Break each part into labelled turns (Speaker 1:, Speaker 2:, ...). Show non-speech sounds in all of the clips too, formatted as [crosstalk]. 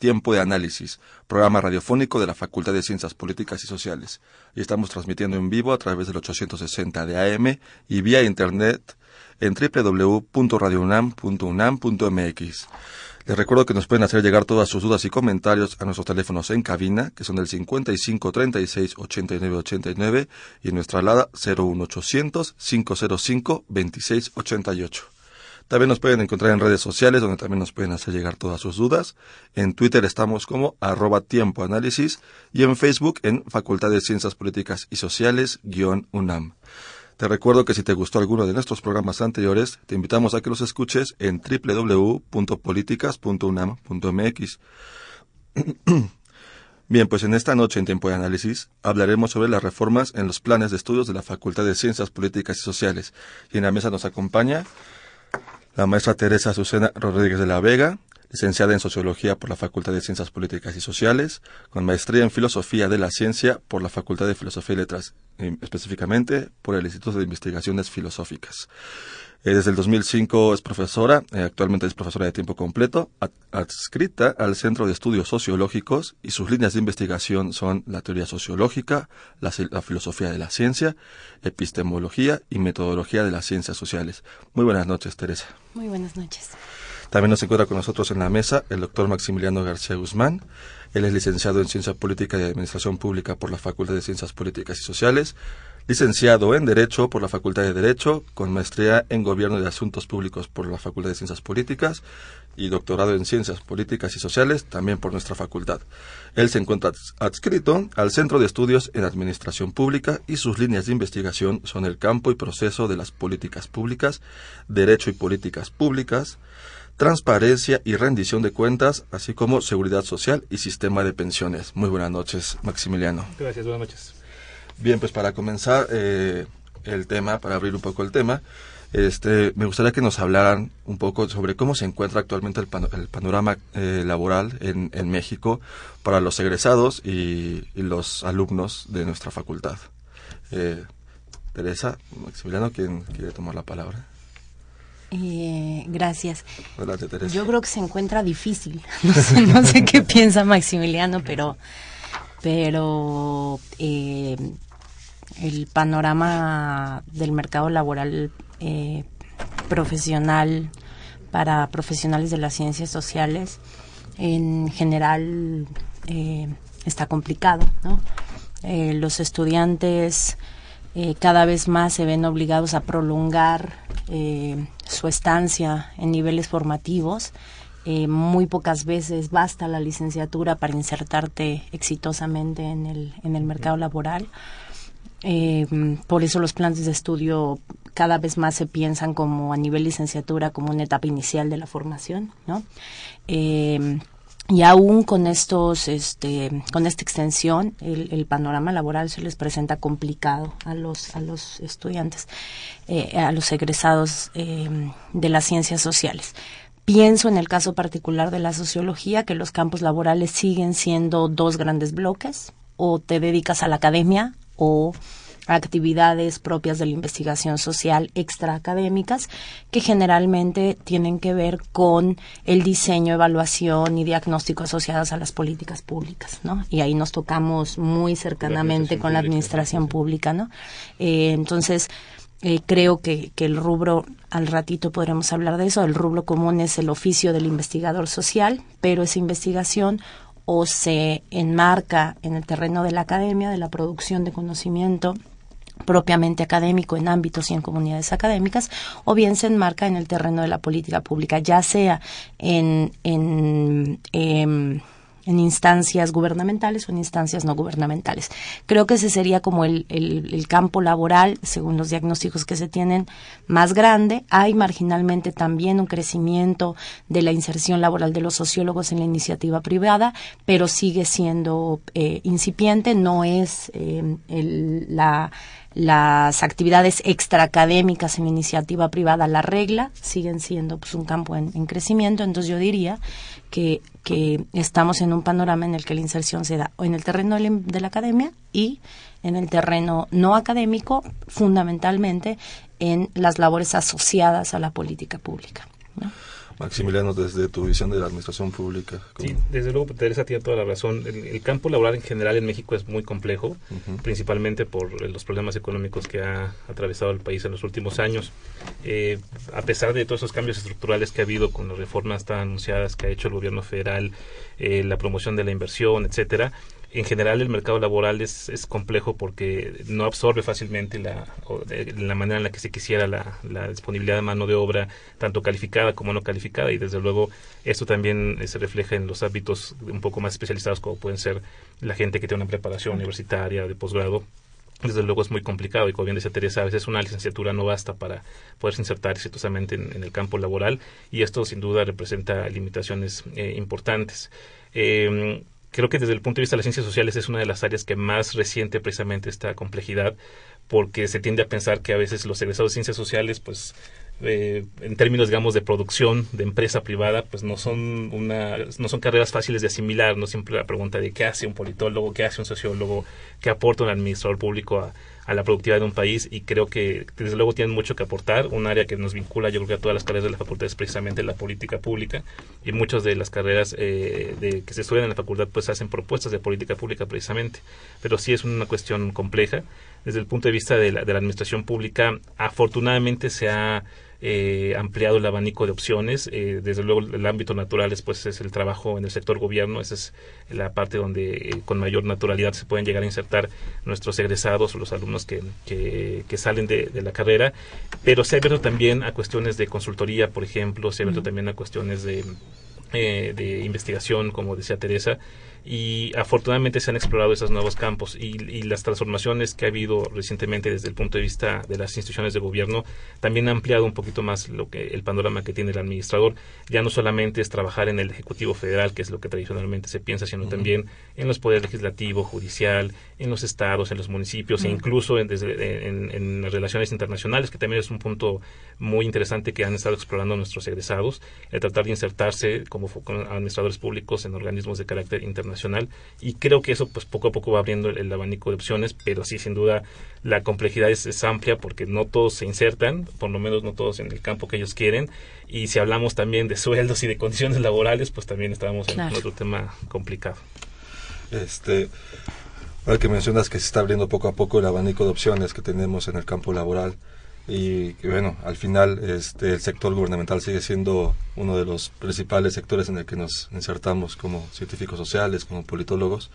Speaker 1: Tiempo de Análisis, programa radiofónico de la Facultad de Ciencias Políticas y Sociales. Y estamos transmitiendo en vivo a través del 860 de AM y vía Internet en www.radiounam.unam.mx. Les recuerdo que nos pueden hacer llegar todas sus dudas y comentarios a nuestros teléfonos en cabina, que son del 55 36 89 89 y en nuestra alada 01800 505 26 88. También nos pueden encontrar en redes sociales donde también nos pueden hacer llegar todas sus dudas. En Twitter estamos como arroba tiempo análisis y en Facebook en Facultad de Ciencias Políticas y Sociales guion UNAM. Te recuerdo que si te gustó alguno de nuestros programas anteriores, te invitamos a que los escuches en www.políticas.unam.mx. [clears throat] Bien, pues en esta noche en Tiempo de Análisis hablaremos sobre las reformas en los planes de estudios de la Facultad de Ciencias Políticas y Sociales. Y en la mesa nos acompaña la maestra Teresa Azucena Rodríguez de la Vega, licenciada en Sociología por la Facultad de Ciencias Políticas y Sociales, con maestría en Filosofía de la Ciencia por la Facultad de Filosofía y Letras, específicamente por el Instituto de Investigaciones Filosóficas. Eh, desde el 2005 es profesora, eh, actualmente es profesora de tiempo completo, adscrita al Centro de Estudios Sociológicos y sus líneas de investigación son la teoría sociológica, la, filosofía de la ciencia, epistemología y metodología de las ciencias sociales. Muy buenas noches, Teresa.
Speaker 2: Muy buenas noches.
Speaker 1: También nos encuentra con nosotros en la mesa el doctor Maximiliano García Guzmán. Él es licenciado en Ciencia Política y Administración Pública por la Facultad de Ciencias Políticas y Sociales, licenciado en Derecho por la Facultad de Derecho, con maestría en Gobierno de Asuntos Públicos por la Facultad de Ciencias Políticas y doctorado en Ciencias Políticas y Sociales también por nuestra facultad. Él se encuentra adscrito al Centro de Estudios en Administración Pública y sus líneas de investigación son el campo y proceso de las políticas públicas, derecho y políticas públicas, transparencia y rendición de cuentas, así como seguridad social y sistema de pensiones. Muy buenas noches, Maximiliano.
Speaker 3: Gracias, buenas noches.
Speaker 1: Bien, pues para comenzar eh, el tema, para abrir un poco el tema, este, me gustaría que nos hablaran un poco sobre cómo se encuentra actualmente el, panorama eh, laboral en, México para los egresados y, los alumnos de nuestra facultad. Eh, Teresa, Maximiliano, ¿quién quiere tomar la palabra?
Speaker 2: Gracias.
Speaker 1: Teresa.
Speaker 2: Yo creo que se encuentra difícil. [laughs] No sé, no sé qué [laughs] piensa Maximiliano, pero, pero el panorama del mercado laboral eh, profesional para profesionales de las ciencias sociales en general eh, está complicado. ¿no? Eh, los estudiantes cada vez más se ven obligados a prolongar su estancia en niveles formativos. muy pocas veces basta la licenciatura para insertarte exitosamente en el, en el mercado laboral. Eh, por eso los planes de estudio cada vez más se piensan como a nivel licenciatura, como una etapa inicial de la formación, ¿no? Y aún con estos, este, con esta extensión, el, panorama laboral se les presenta complicado a los, a los estudiantes, eh, a los egresados de las ciencias sociales. Pienso en el caso particular de la sociología que los campos laborales siguen siendo dos grandes bloques, o te dedicas a la academia o actividades propias de la investigación social extraacadémicas que generalmente tienen que ver con el diseño, evaluación y diagnóstico asociados a las políticas públicas, ¿no? Y ahí nos tocamos muy cercanamente con la administración pública, ¿no? Eh, entonces, eh, creo que, que, el rubro, al ratito podremos hablar de eso, el rubro común es el oficio del investigador social, pero esa investigación o se enmarca en el terreno de la academia, de la producción de conocimiento propiamente académico en ámbitos y en comunidades académicas, o bien se enmarca en el terreno de la política pública, ya sea en, en em, instancias gubernamentales o en instancias no gubernamentales. Creo que ese sería como el, el, campo laboral, según los diagnósticos que se tienen, más grande. Hay marginalmente también un crecimiento de la inserción laboral de los sociólogos en la iniciativa privada, pero sigue siendo eh, incipiente, no es eh, la las actividades extraacadémicas en iniciativa privada la regla, siguen siendo pues, un campo en, crecimiento, entonces yo diría que, que, estamos en un panorama en el que la inserción se da en el terreno de la, academia y en el terreno no académico, fundamentalmente en las labores asociadas a la política pública.
Speaker 1: Maximiliano, desde tu visión de la administración pública.
Speaker 3: Sí, desde luego, Teresa tiene toda la razón. El, campo laboral en general en México es muy complejo, principalmente por los problemas económicos que ha atravesado el país en los últimos años. Eh, a pesar de todos esos cambios estructurales que ha habido con las reformas tan anunciadas que ha hecho el gobierno federal, eh, la promoción de la inversión, etcétera, en general el mercado laboral es, es complejo porque no absorbe fácilmente la, la manera en la que se quisiera la, la, disponibilidad de mano de obra, tanto calificada como no calificada, y desde luego esto también se refleja en los ámbitos un poco más especializados como pueden ser la gente que tiene una preparación universitaria de posgrado desde luego es muy complicado y como bien decía Teresa, a veces una licenciatura no basta para poderse insertar exitosamente en, el campo laboral y esto sin duda representa limitaciones eh, importantes. Eh, creo que desde el punto de vista de las ciencias sociales es una de las áreas que más resiente precisamente esta complejidad, porque se tiende a pensar que a veces los egresados de ciencias sociales, pues eh, en términos digamos de producción de empresa privada pues no son una no son carreras fáciles de asimilar no siempre la pregunta de qué hace un politólogo qué hace un sociólogo qué aporta un administrador público a, a la productividad de un país y creo que desde luego tienen mucho que aportar. Un área que nos vincula yo creo que a todas las carreras de la facultad es precisamente la política pública y muchas de las carreras eh, de, que se estudian en la facultad pues hacen propuestas de política pública precisamente. Pero sí es una cuestión compleja. Desde el punto de vista de la, de la administración pública, afortunadamente se ha eh, ampliado el abanico de opciones. Eh, desde luego, el ámbito natural después es el trabajo en el sector gobierno. Esa es la parte donde eh, con mayor naturalidad se pueden llegar a insertar nuestros egresados o los alumnos que, que, salen de, la carrera. Pero se ha abierto también a cuestiones de consultoría, por ejemplo, se ha abierto también a cuestiones de, de investigación, como decía Teresa y afortunadamente se han explorado esos nuevos campos y, las transformaciones que ha habido recientemente desde el punto de vista de las instituciones de gobierno también han ampliado un poquito más lo que el panorama que tiene el administrador. Ya no solamente es trabajar en el ejecutivo federal que es lo que tradicionalmente se piensa sino también en los poderes legislativo judicial en los estados en los municipios e incluso en, en, las relaciones internacionales que también es un punto muy interesante que han estado explorando nuestros egresados el tratar de insertarse como administradores públicos en organismos de carácter internacional. Nacional y creo que eso pues poco a poco va abriendo el, abanico de opciones, pero sí sin duda la complejidad es, amplia porque no todos se insertan, por lo menos no todos en el campo que ellos quieren. Y si hablamos también de sueldos y de condiciones laborales pues también estamos en otro tema complicado.
Speaker 1: Este, ahora que mencionas que se está abriendo poco a poco el abanico de opciones que tenemos en el campo laboral, y bueno, al final este, el sector gubernamental sigue siendo uno de los principales sectores en el que nos insertamos como científicos sociales, como politólogos.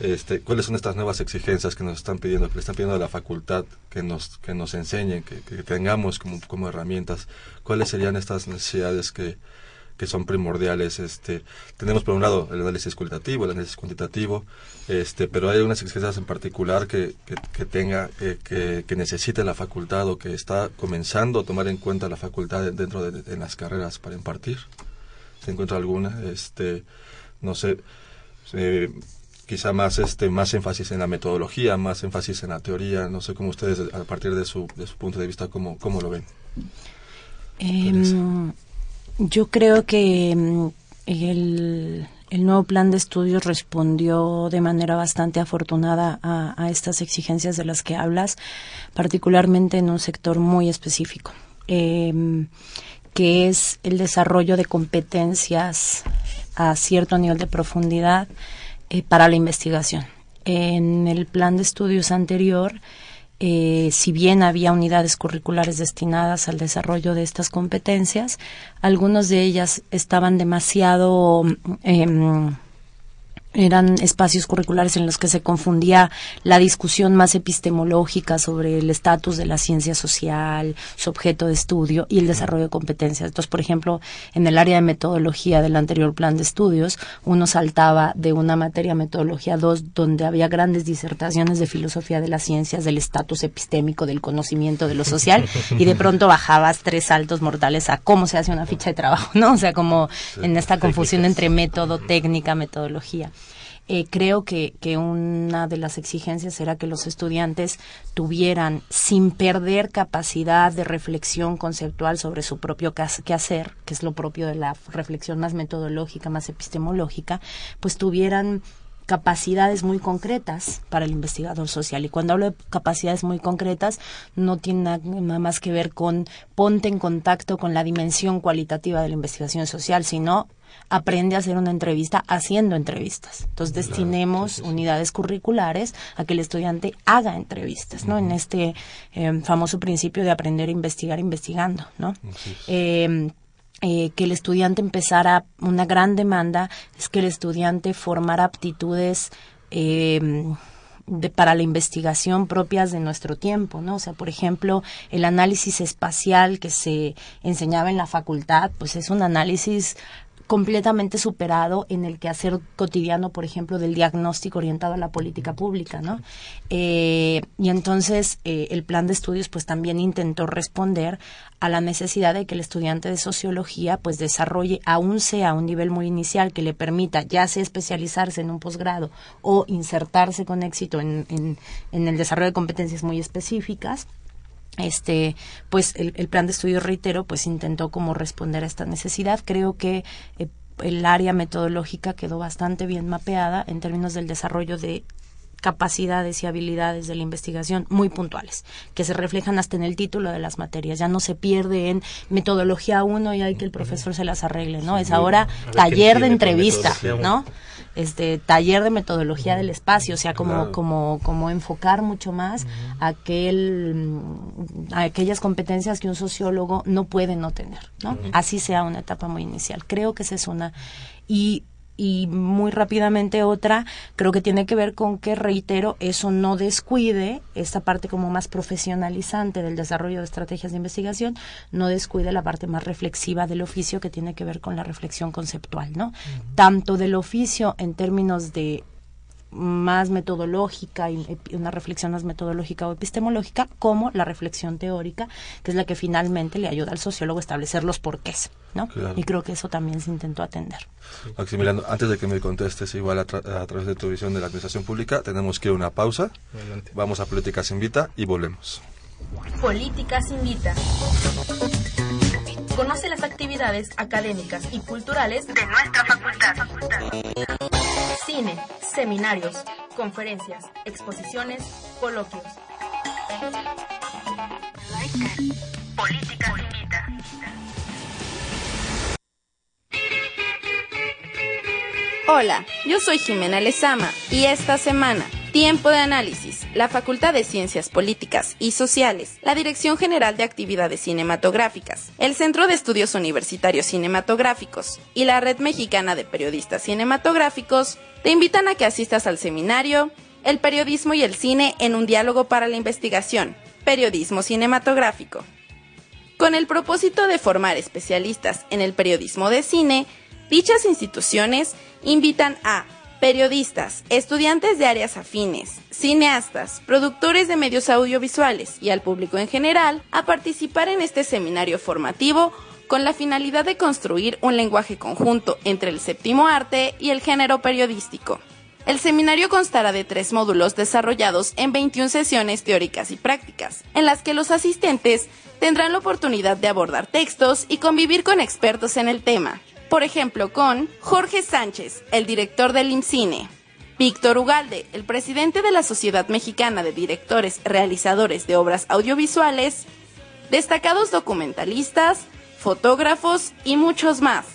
Speaker 1: Este, ¿Cuáles son estas nuevas exigencias que nos están pidiendo, que le están pidiendo a la facultad que nos, que nos enseñen, que, que tengamos como, como herramientas? ¿Cuáles serían estas necesidades que, que son primordiales. Este, tenemos por un lado el análisis cualitativo, el análisis cuantitativo, este, pero hay unas exigencias en particular que, que, tenga, que, que, necesite la facultad o que está comenzando a tomar en cuenta la facultad dentro de, las carreras para impartir. ¿Se encuentra alguna? Este, no sé, eh, quizá más este más énfasis en la metodología, más énfasis en la teoría, no sé cómo ustedes a partir de su, de su punto de vista cómo, cómo lo ven.
Speaker 2: Em, yo creo que mm, el, nuevo plan de estudios respondió de manera bastante afortunada a, estas exigencias de las que hablas, particularmente en un sector muy específico, em, que es el desarrollo de competencias a cierto nivel de profundidad eh, para la investigación. En el plan de estudios anterior, eh, si bien había unidades curriculares destinadas al desarrollo de estas competencias, algunas de ellas estaban demasiado em, eran espacios curriculares en los que se confundía la discusión más epistemológica sobre el estatus de la ciencia social, su objeto de estudio y el desarrollo de competencias. Entonces, por ejemplo, en el área de metodología del anterior plan de estudios, uno saltaba de una materia metodología 2 donde había grandes disertaciones de filosofía de las ciencias, del estatus epistémico, del conocimiento de lo social y de pronto bajabas tres saltos mortales a cómo se hace una ficha de trabajo, ¿no? O sea, como en esta confusión entre método, técnica, metodología. Eh, creo que, que, una de las exigencias era que los estudiantes tuvieran, sin perder capacidad de reflexión conceptual sobre su propio quehacer, que es lo propio de la reflexión más metodológica, más epistemológica, pues tuvieran capacidades muy concretas para el investigador social. Y cuando hablo de capacidades muy concretas, no tiene nada más que ver con ponte en contacto con la dimensión cualitativa de la investigación social, sino aprende a hacer una entrevista haciendo entrevistas. Entonces destinemos unidades curriculares a que el estudiante haga entrevistas, ¿no? En este eh, famoso principio de aprender a investigar investigando, ¿no? Em, eh, que el estudiante empezara una gran demanda es que el estudiante formara aptitudes em, de, para la investigación propias de nuestro tiempo, ¿no? O sea, por ejemplo, el análisis espacial que se enseñaba en la facultad, pues es un análisis completamente superado en el quehacer cotidiano, por ejemplo, del diagnóstico orientado a la política pública, ¿no? Eh, y entonces eh, el plan de estudios, pues también intentó responder a la necesidad de que el estudiante de sociología, pues desarrolle, aún sea a un nivel muy inicial, que le permita ya sea especializarse en un posgrado o insertarse con éxito en, el desarrollo de competencias muy específicas, este pues el, plan de estudio reitero pues intentó como responder a esta necesidad. Creo que eh, el área metodológica quedó bastante bien mapeada en términos del desarrollo de capacidades y habilidades de la investigación muy puntuales, que se reflejan hasta en el título de las materias. Ya no se pierde en metodología 1 y hay que el profesor se las arregle, ¿no? es ahora taller de entrevista, ¿no? Este taller de metodología del espacio, o sea, como como como enfocar mucho más aquel a aquellas competencias que un sociólogo no puede no tener, ¿no? Así sea una etapa muy inicial. Creo que esa es una y y muy rápidamente otra creo que tiene que ver con que reitero eso no descuide esta parte como más profesionalizante del desarrollo de estrategias de investigación no descuide la parte más reflexiva del oficio que tiene que ver con la reflexión conceptual no tanto del oficio en términos de más metodológica y una reflexión más metodológica o epistemológica como la reflexión teórica que es la que finalmente le ayuda al sociólogo a establecer los porqués ¿no? y creo que eso también se intentó atender.
Speaker 1: Maximiliano antes de que me contestes igual a, través de tu visión de la administración pública tenemos que ir a una pausa. Vamos a Políticas Invita y volvemos.
Speaker 4: Políticas Invita Conoce las actividades académicas y culturales de nuestra facultad. Cine, seminarios, conferencias, exposiciones, coloquios. Política Invita.
Speaker 5: Hola, yo soy Jimena Lezama y esta semana Tiempo de análisis. La Facultad de Ciencias Políticas y Sociales, la Dirección General de Actividades Cinematográficas, el Centro de Estudios Universitarios Cinematográficos y la Red Mexicana de Periodistas Cinematográficos te invitan a que asistas al seminario El periodismo y el cine en un diálogo para la investigación, periodismo cinematográfico. Con el propósito de formar especialistas en el periodismo de cine, dichas instituciones invitan a periodistas, estudiantes de áreas afines, cineastas, productores de medios audiovisuales y al público en general a participar en este seminario formativo con la finalidad de construir un lenguaje conjunto entre el séptimo arte y el género periodístico. El seminario constará de tres módulos desarrollados en 21 sesiones teóricas y prácticas, en las que los asistentes tendrán la oportunidad de abordar textos y convivir con expertos en el tema, por ejemplo, con Jorge Sánchez, el director del IMCINE, Víctor Ugalde, el presidente de la Sociedad Mexicana de Directores Realizadores de Obras Audiovisuales, destacados documentalistas, fotógrafos y muchos más.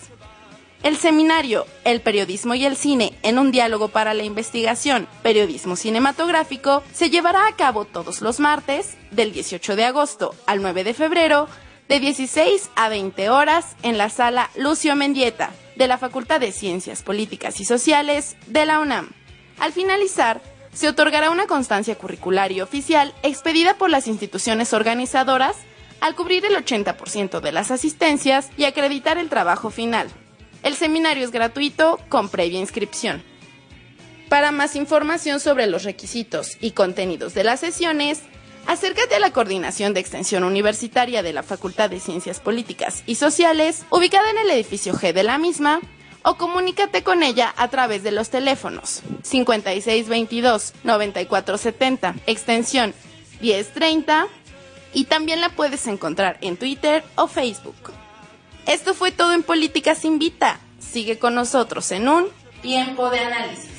Speaker 5: El seminario El periodismo y el cine en un diálogo para la investigación, periodismo cinematográfico, se llevará a cabo todos los martes, del 18 de agosto al 9 de febrero, de 16 a 20 horas en la sala Lucio Mendieta, de la Facultad de Ciencias Políticas y Sociales de la UNAM. Al finalizar, se otorgará una constancia curricular y oficial expedida por las instituciones organizadoras al cubrir el 80% de las asistencias y acreditar el trabajo final. El seminario es gratuito con previa inscripción. Para más información sobre los requisitos y contenidos de las sesiones, acércate a la Coordinación de Extensión Universitaria de la Facultad de Ciencias Políticas y Sociales, ubicada en el edificio G de la misma, o comunícate con ella a través de los teléfonos 5622-9470, extensión 1030, y también la puedes encontrar en Twitter o Facebook. Esto fue todo en Políticas Invita. Sigue con nosotros en un tiempo de análisis.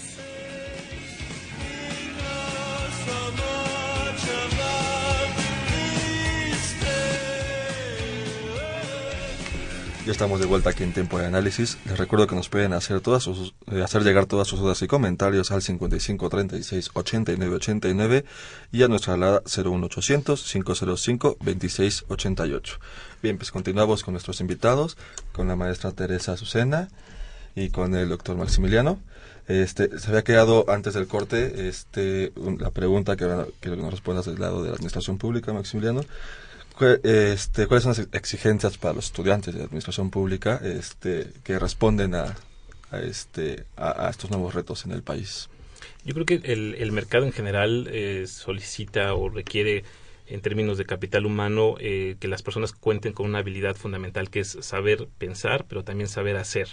Speaker 1: Ya estamos de vuelta aquí en Tiempo de Análisis. Les recuerdo que nos pueden hacer todas sus, eh, hacer llegar todas sus dudas y comentarios al 55 36 89 89 y a nuestra alada 01800 505 26 88. Bien, pues continuamos con nuestros invitados, con la maestra Teresa Azucena y con el doctor Maximiliano. Este, se había quedado antes del corte este, la pregunta que, que nos respondas del lado de la administración pública, Maximiliano este, cuáles son las exigencias para los estudiantes de administración pública este, que responden a, este, a, estos nuevos retos en el país.
Speaker 3: Yo creo que el, mercado en general eh, solicita o requiere en términos de capital humano eh, que las personas cuenten con una habilidad fundamental que es saber pensar, pero también saber hacer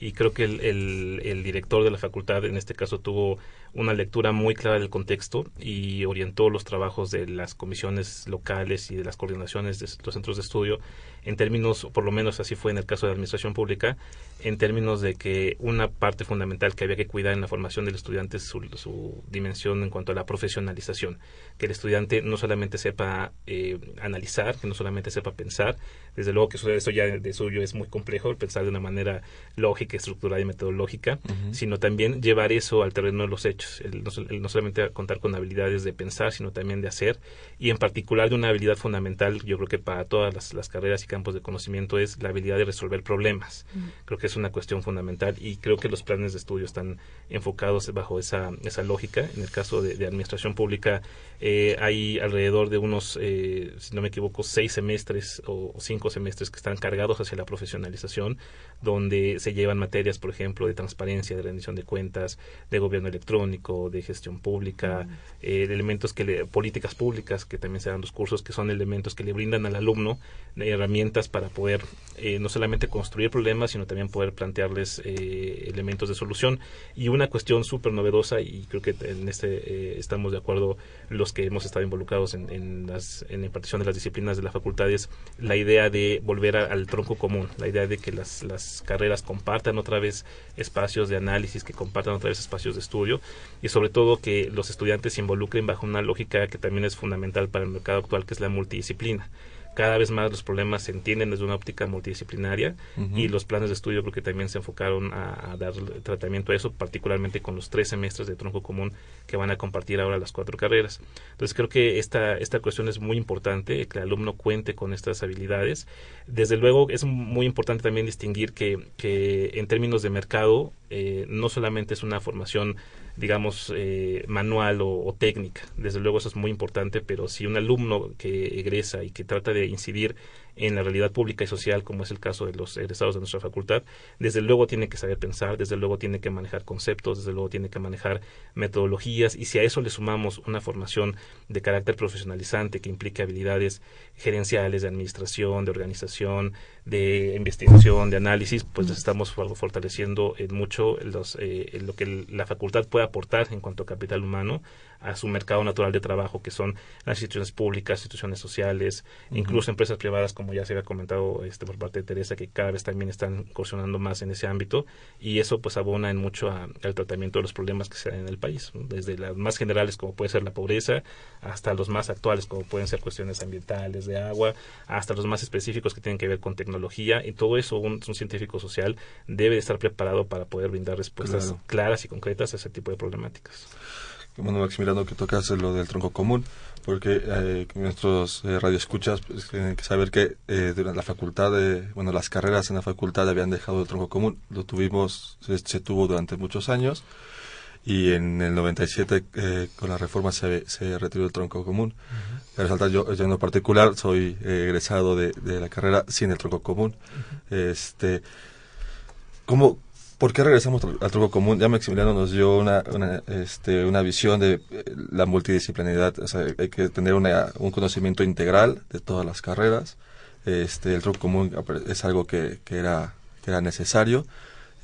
Speaker 3: y creo que el, el, director de la facultad en este caso tuvo una lectura muy clara del contexto y orientó los trabajos de las comisiones locales y de las coordinaciones de los centros de estudio en términos, por lo menos así fue en el caso de la administración pública, en términos de que una parte fundamental que había que cuidar en la formación del estudiante es su, dimensión en cuanto a la profesionalización, que el estudiante no solamente sepa eh, analizar, que no solamente sepa pensar, desde luego que eso, ya de suyo es muy complejo, pensar de una manera lógica, estructurada y metodológica, sino también llevar eso al terreno de los hechos, el no, solamente contar con habilidades de pensar, sino también de hacer, y en particular de una habilidad fundamental, yo creo que para todas las, las carreras y campos de conocimiento es la habilidad de resolver problemas. Creo que es una cuestión fundamental y creo que los planes de estudio están enfocados bajo esa, esa lógica. En el caso de, administración pública eh, hay alrededor de unos, eh, si no me equivoco, seis semestres o cinco semestres que están cargados hacia la profesionalización, donde se llevan materias, por ejemplo, de transparencia, de rendición de cuentas, de gobierno electrónico, de gestión pública, eh, de elementos que le, políticas públicas, que también se dan los cursos, que son elementos que le brindan al alumno herramientas para poder eh, no solamente construir problemas, sino también poder plantearles eh, elementos de solución. Y una cuestión súper novedosa, y creo que en este eh, estamos de acuerdo los que hemos estado involucrados en, en, las, en la impartición de las disciplinas de la facultad, es la idea de volver al tronco común, la idea de que las, las carreras compartan otra vez espacios de análisis, que compartan otra vez espacios de estudio, y sobre todo que los estudiantes se involucren bajo una lógica que también es fundamental para el mercado actual, que es la multidisciplina cada vez más los problemas se entienden desde una óptica multidisciplinaria y los planes de estudio creo que también se enfocaron a, dar tratamiento a eso, particularmente con los tres semestres de tronco común que van a compartir ahora las cuatro carreras. Entonces creo que esta, esta cuestión es muy importante, que el alumno cuente con estas habilidades. Desde luego es muy importante también distinguir que, que en términos de mercado eh, no solamente es una formación digamos, eh, manual o, técnica. Desde luego eso es muy importante, pero si un alumno que egresa y que trata de incidir en la realidad pública y social, como es el caso de los egresados de nuestra facultad, desde luego tiene que saber pensar, desde luego tiene que manejar conceptos, desde luego tiene que manejar metodologías y si a eso le sumamos una formación de carácter profesionalizante que implique habilidades gerenciales, de administración, de organización, de investigación, de análisis, pues estamos fortaleciendo en mucho los, eh, lo que la facultad puede aportar en cuanto a capital humano a su mercado natural de trabajo, que son las instituciones públicas, instituciones sociales, incluso empresas privadas, como ya se había comentado este, por parte de Teresa, que cada vez también están incursionando más en ese ámbito, y eso pues abona en mucho al tratamiento de los problemas que se dan en el país, desde las más generales como puede ser la pobreza, hasta los más actuales como pueden ser cuestiones ambientales, de agua, hasta los más específicos que tienen que ver con tecnología, y todo eso un, científico social debe estar preparado para poder brindar respuestas claras y concretas a ese tipo de problemáticas.
Speaker 1: Bueno, Maximiliano, que tocas lo del tronco común, porque eh, nuestros eh, radioescuchas pues, tienen que saber que eh, durante la facultad, de, bueno, las carreras en la facultad habían dejado el tronco común. Lo tuvimos, se, se tuvo durante muchos años y en el 97 eh, con la reforma se, se retiró el tronco común. Resaltar, yo, yo en lo particular soy eh, egresado de, de la carrera sin el tronco común. este, ¿cómo, ¿Por qué regresamos al tronco común? Ya Maximiliano nos dio una, una, este, una visión de eh, la multidisciplinaridad. O sea, hay que tener una, un conocimiento integral de todas las carreras. Este, el tronco común es algo que, que, era, que era necesario.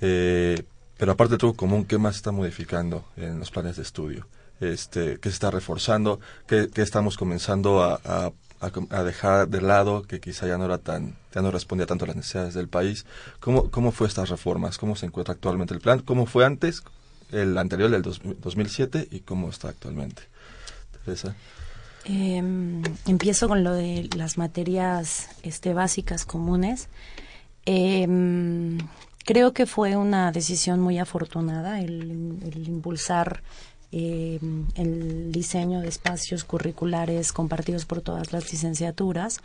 Speaker 1: Eh, pero aparte del tronco común, ¿qué más está modificando en los planes de estudio? Este, ¿Qué se está reforzando? ¿Qué, qué estamos comenzando a, a, a a dejar de lado que quizá ya no era tan, ya no respondía tanto a las necesidades del país? ¿Cómo, cómo fue estas reformas? ¿Cómo se encuentra actualmente el plan? ¿Cómo fue antes, el anterior, el dos- 2007, y cómo está actualmente? Teresa.
Speaker 2: Em, empiezo con lo de las materias este, básicas comunes. Em, creo que fue una decisión muy afortunada el, el impulsar em, el diseño de espacios curriculares compartidos por todas las licenciaturas,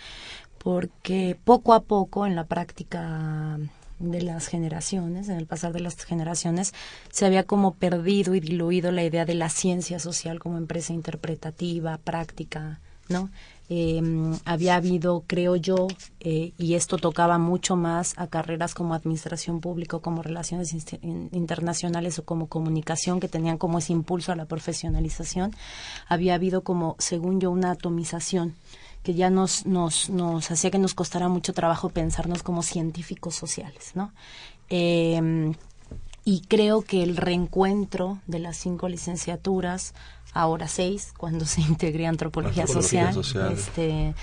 Speaker 2: porque poco a poco en la práctica de las generaciones, en el pasar de las generaciones, se había como perdido y diluido la idea de la ciencia social como empresa interpretativa, práctica, ¿no? Eh, había habido, creo yo, eh, y esto tocaba mucho más a carreras como administración pública, como relaciones internacionales o como comunicación, que tenían como ese impulso a la profesionalización, había habido como, según yo, una atomización que ya nos, nos, nos hacía que nos costara mucho trabajo pensarnos como científicos sociales, ¿no? Eh, y creo que el reencuentro de las cinco licenciaturas, ahora seis, cuando se integre antropología,
Speaker 1: Antropología
Speaker 2: social,
Speaker 1: social.
Speaker 2: este,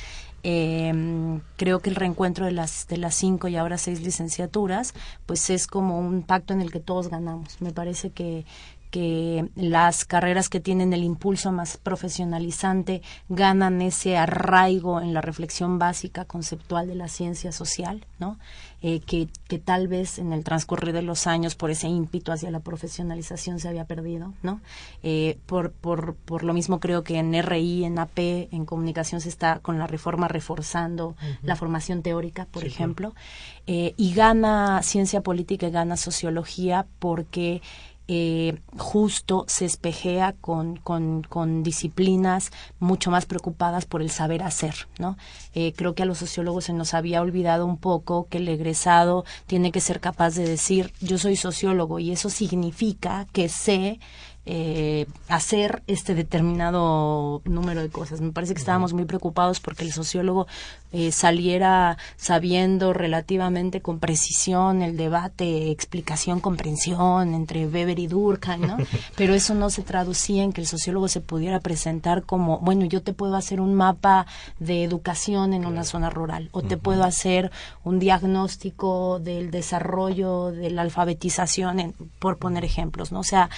Speaker 2: eh, creo que el reencuentro de las de las cinco y ahora seis licenciaturas, pues es como un pacto en el que todos ganamos. Me parece que que las carreras que tienen el impulso más profesionalizante ganan ese arraigo en la reflexión básica conceptual de la ciencia social, ¿no? Eh, que, que tal vez en el transcurrir de los años por ese ímpetu hacia la profesionalización se había perdido, ¿no? Eh, por, por, por lo mismo creo que en RI, en AP, en comunicación se está con la reforma reforzando la formación teórica, por
Speaker 6: Sí, claro.
Speaker 2: ejemplo, Eh, y gana ciencia política y gana sociología porque eh, justo se espejea con, con, disciplinas mucho más preocupadas por el saber hacer, ¿no? Eh, creo que a los sociólogos se nos había olvidado un poco que el egresado tiene que ser capaz de decir yo soy sociólogo y eso significa que sé eh, hacer este determinado número de cosas. Me parece que estábamos muy preocupados porque el sociólogo eh, saliera sabiendo relativamente con precisión el debate, explicación, comprensión entre Weber y Durkheim, ¿no? [laughs] Pero eso no se traducía en que el sociólogo se pudiera presentar como, bueno, yo te puedo hacer un mapa de educación en una zona rural o te puedo hacer un diagnóstico del desarrollo de la alfabetización, en- por poner ejemplos, ¿no? O sea,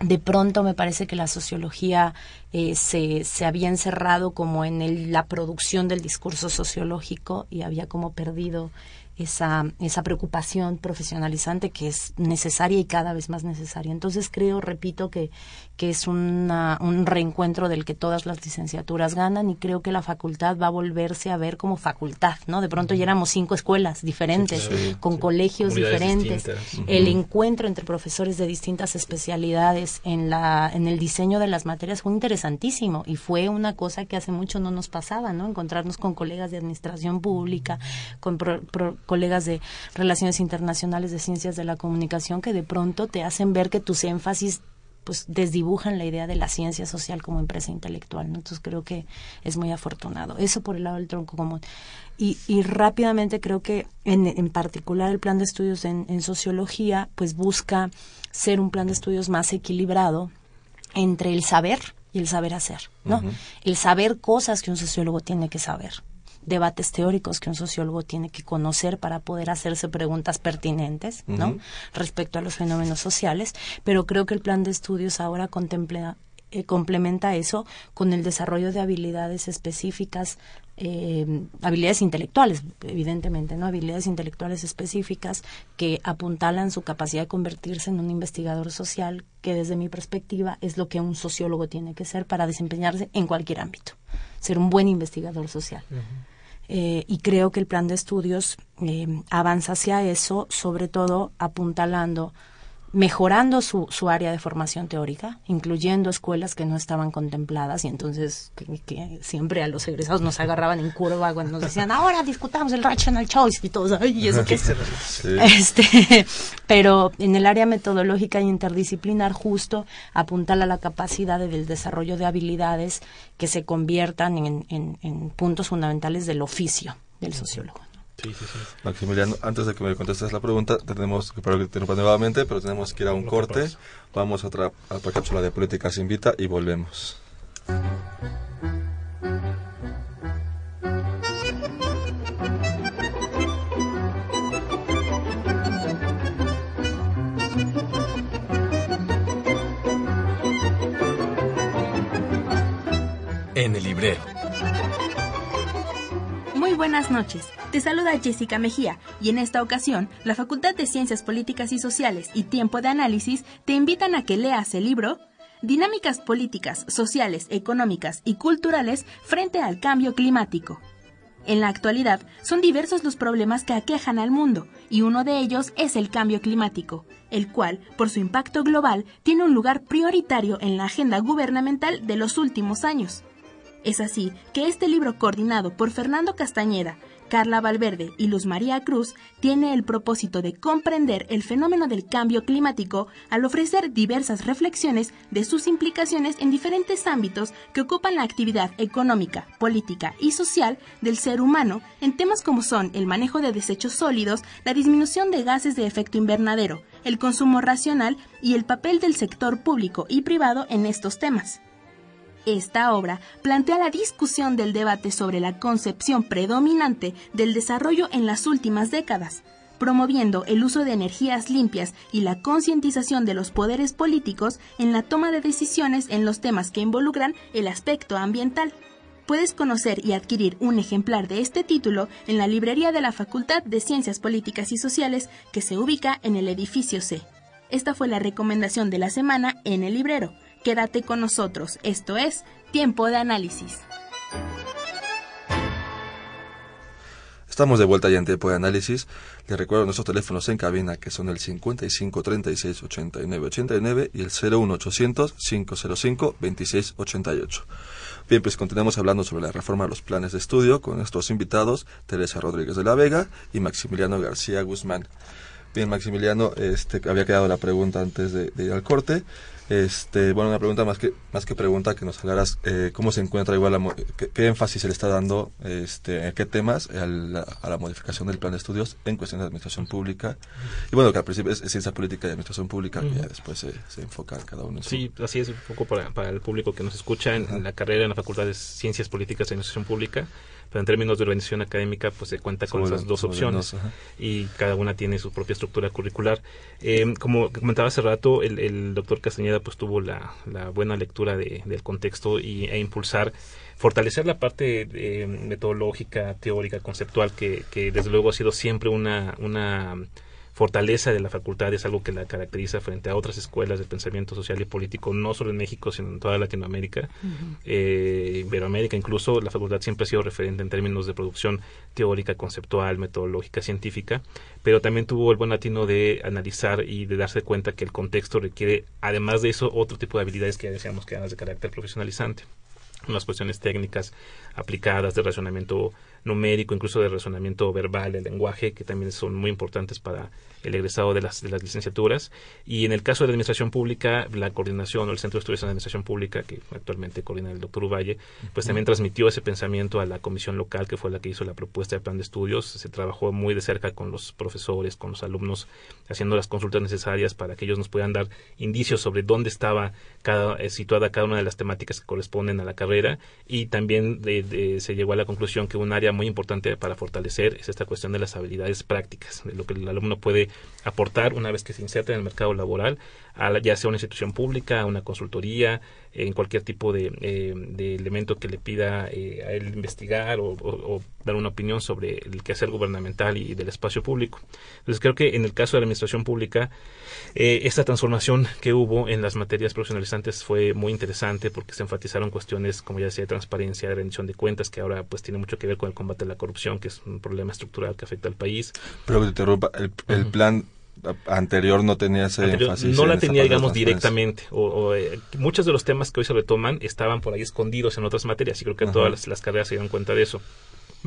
Speaker 2: de pronto me parece que la sociología eh, se, se había encerrado como en el- la producción del discurso sociológico y había como perdido esa, esa preocupación profesionalizante que es necesaria y cada vez más necesaria. Entonces creo, repito, que, que es una, un reencuentro del que todas las licenciaturas ganan y creo que la facultad va a volverse a ver como facultad, ¿no? De pronto ya éramos cinco escuelas diferentes,
Speaker 3: Sí, claro.
Speaker 2: con colegios diferentes.
Speaker 3: distintas.
Speaker 2: El encuentro entre profesores de distintas especialidades en la en el diseño de las materias fue interesantísimo y fue una cosa que hace mucho no nos pasaba, ¿no? Encontrarnos con colegas de administración pública, con pro- pro- colegas de relaciones internacionales de ciencias de la comunicación que de pronto te hacen ver que tus énfasis pues desdibujan la idea de la ciencia social como empresa intelectual, ¿no? Entonces creo que es muy afortunado. Eso por el lado del tronco común. Y, y rápidamente creo que en, en particular el plan de estudios en, en sociología pues busca ser un plan de estudios más equilibrado entre el saber y el saber hacer, ¿no? El saber cosas que un sociólogo tiene que saber, debates teóricos que un sociólogo tiene que conocer para poder hacerse preguntas pertinentes, ¿no? Respecto a los fenómenos sociales, pero creo que el plan de estudios ahora contempla eh, complementa eso con el desarrollo de habilidades específicas, eh, habilidades intelectuales, evidentemente, ¿no? Habilidades intelectuales específicas que apuntalan su capacidad de convertirse en un investigador social, que desde mi perspectiva es lo que un sociólogo tiene que ser para desempeñarse en cualquier ámbito, ser un buen investigador social. Eh, y creo que el plan de estudios eh, avanza hacia eso, sobre todo apuntalando mejorando su, su área de formación teórica, incluyendo escuelas que no estaban contempladas y entonces que, siempre a los egresados nos agarraban en curva cuando nos decían, ahora discutamos el rational choice y todos, ay, eso qué Este, pero en el área metodológica e interdisciplinar justo apuntala la capacidad del desarrollo de habilidades que se conviertan en, en, en puntos fundamentales del oficio del sociólogo.
Speaker 1: Maximiliano, antes de que me contestes la pregunta, tenemos que parar nuevamente, pero tenemos que ir a un corte. Vamos a otra, a otra cápsula de Políticas Invita y volvemos.
Speaker 6: En el librero.
Speaker 4: Buenas noches. Te saluda Jessica Mejía y en esta ocasión la Facultad de Ciencias Políticas y Sociales y Tiempo de Análisis te invitan a que leas el libro Dinámicas políticas, sociales, económicas y culturales frente al cambio climático. En la actualidad son diversos los problemas que aquejan al mundo y uno de ellos es el cambio climático, el cual, por su impacto global, tiene un lugar prioritario en la agenda gubernamental de los últimos años. Es así que este libro coordinado por Fernando Castañeda, Carla Valverde y Luz María Cruz tiene el propósito de comprender el fenómeno del cambio climático al ofrecer diversas reflexiones de sus implicaciones en diferentes ámbitos que ocupan la actividad económica, política y social del ser humano en temas como son el manejo de desechos sólidos, la disminución de gases de efecto invernadero, el consumo racional y el papel del sector público y privado en estos temas. Esta obra plantea la discusión del debate sobre la concepción predominante del desarrollo en las últimas décadas, promoviendo el uso de energías limpias y la concientización de los poderes políticos en la toma de decisiones en los temas que involucran el aspecto ambiental. Puedes conocer y adquirir un ejemplar de este título en la librería de la Facultad de Ciencias Políticas y Sociales que se ubica en el edificio C. Esta fue la recomendación de la semana en el librero. Quédate con nosotros, esto es Tiempo de Análisis.
Speaker 1: Estamos de vuelta ya en Tiempo de Análisis. Les recuerdo nuestros teléfonos en cabina que son el 55 36 89 89 y el 01800 505 26 88. Bien, pues continuamos hablando sobre la reforma de los planes de estudio con nuestros invitados Teresa Rodríguez de la Vega y Maximiliano García Guzmán. Bien, Maximiliano, este, había quedado la pregunta antes de, ir al corte. Este, bueno, una pregunta más que más que pregunta que nos hablaras eh, cómo se encuentra igual la, qué, énfasis se le está dando este, en qué temas a la, modificación del plan de estudios en cuestiones de administración pública y bueno que al principio es, ciencia política y administración pública y ya después se, se, enfoca en cada uno.
Speaker 3: Sí, así es un poco para, para el público que nos escucha en, la carrera en la Facultad de Ciencias Políticas y Administración Pública pero en términos de organización académica pues se cuenta con esas dos opciones y cada una tiene su propia estructura curricular. Eh, como comentaba hace rato, el, doctor Castañeda pues tuvo la, buena lectura del contexto y, e impulsar fortalecer la parte eh, metodológica, teórica, conceptual, que, que desde luego ha sido siempre una, una fortaleza de la facultad es algo que la caracteriza frente a otras escuelas de pensamiento social y político, no solo en México, sino en toda Latinoamérica, eh, Iberoamérica incluso. La facultad siempre ha sido referente en términos de producción teórica, conceptual, metodológica, científica, pero también tuvo el buen latino de analizar y de darse cuenta que el contexto requiere, además de eso, otro tipo de habilidades que ya decíamos que eran de carácter profesionalizante unas cuestiones técnicas aplicadas de razonamiento numérico, incluso de razonamiento verbal, de lenguaje, que también son muy importantes para el egresado de las, de las licenciaturas. Y en el caso de la administración pública, la coordinación o el Centro de Estudios de Administración Pública, que actualmente coordina el doctor Uvalle, pues también transmitió ese pensamiento a la comisión local, que fue la que hizo la propuesta de plan de estudios. Se trabajó muy de cerca con los profesores, con los alumnos, haciendo las consultas necesarias para que ellos nos puedan dar indicios sobre dónde estaba cada, eh, situada cada una de las temáticas que corresponden a la carrera y también se llegó a la conclusión que un área muy importante para fortalecer es esta cuestión de las habilidades prácticas, de lo que el alumno puede aportar una vez que se inserta en el mercado laboral a ya sea una institución pública, a una consultoría, en cualquier tipo de, eh, de elemento que le pida eh, a él investigar o, dar una opinión sobre el quehacer gubernamental y del espacio público. Entonces creo que en el caso de la administración pública, eh, esta transformación que hubo en las materias profesionalizantes fue muy interesante porque se enfatizaron cuestiones como ya decía de transparencia, de rendición de cuentas, que ahora pues tiene mucho que ver con el combate a la corrupción, que es un problema estructural que afecta al país.
Speaker 1: Pero te interrumpa, el, el plan anterior no tenía ese énfasis.
Speaker 3: No la tenía, digamos, directamente. O, eh, muchos de los temas que hoy se retoman estaban por ahí escondidos en otras materias y creo que todas las, las carreras se dieron cuenta de eso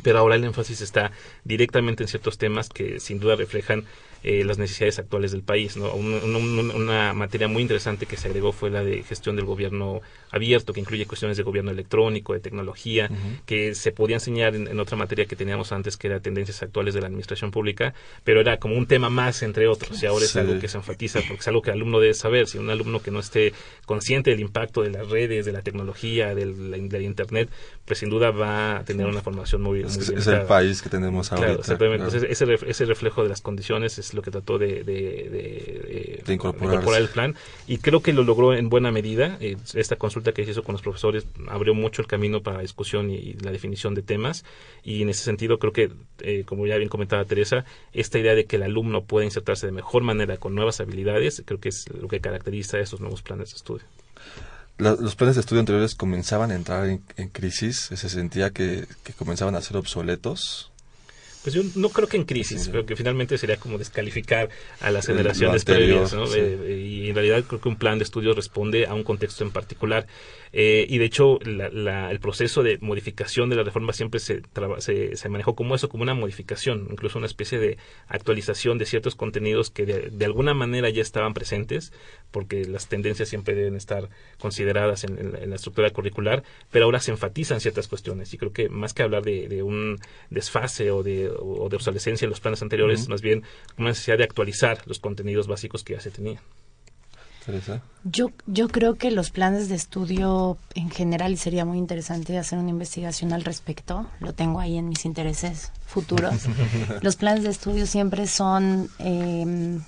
Speaker 3: pero ahora el énfasis está directamente en ciertos temas que sin duda reflejan eh, las necesidades actuales del país. ¿no? una materia muy interesante que se agregó fue la de gestión del gobierno abierto, que incluye cuestiones de gobierno electrónico, de tecnología, que se podía enseñar en, otra materia que teníamos antes, que era tendencias actuales de la administración pública, pero era como un tema más entre otros, y ahora es algo que se enfatiza, porque es algo que el alumno debe saber. Si un alumno que no esté consciente del impacto de las redes, de la tecnología, del, Internet, pues sin duda va a tener una formación muy,
Speaker 1: es, el país que tenemos ahora.
Speaker 3: Entonces, ese, ese reflejo de las condiciones es lo que trató de, de, incorporar el plan y creo que lo logró en buena medida. Eh, esta consulta que se hizo con los profesores abrió mucho el camino para la discusión y, la definición de temas y en ese sentido creo que, eh, como ya bien comentaba Teresa, esta idea de que el alumno pueda insertarse de mejor manera con nuevas habilidades, creo que es lo que caracteriza a esos nuevos planes de estudio.
Speaker 1: Los planes de estudio anteriores comenzaban a entrar en, crisis, se sentía que, que, comenzaban a ser obsoletos.
Speaker 3: Pues yo no creo que en crisis, creo que finalmente sería como descalificar a las generaciones previas, ¿no? Eh, y en realidad creo que un plan de estudios responde a un contexto en particular. Eh, y de hecho, el proceso de modificación de la reforma siempre se, se, manejó como eso, como una modificación, incluso una especie de actualización de ciertos contenidos que de, alguna manera ya estaban presentes, porque las tendencias siempre deben estar consideradas en, la estructura curricular, pero ahora se enfatizan ciertas cuestiones. Y creo que más que hablar de, un desfase o de, o de obsolescencia en los planes anteriores, más bien una necesidad de actualizar los contenidos básicos que ya se tenían.
Speaker 2: Yo, yo creo que los planes de estudio en general, y sería muy interesante hacer una investigación al respecto, lo tengo ahí en mis intereses futuros, [laughs] los planes de estudio siempre son em,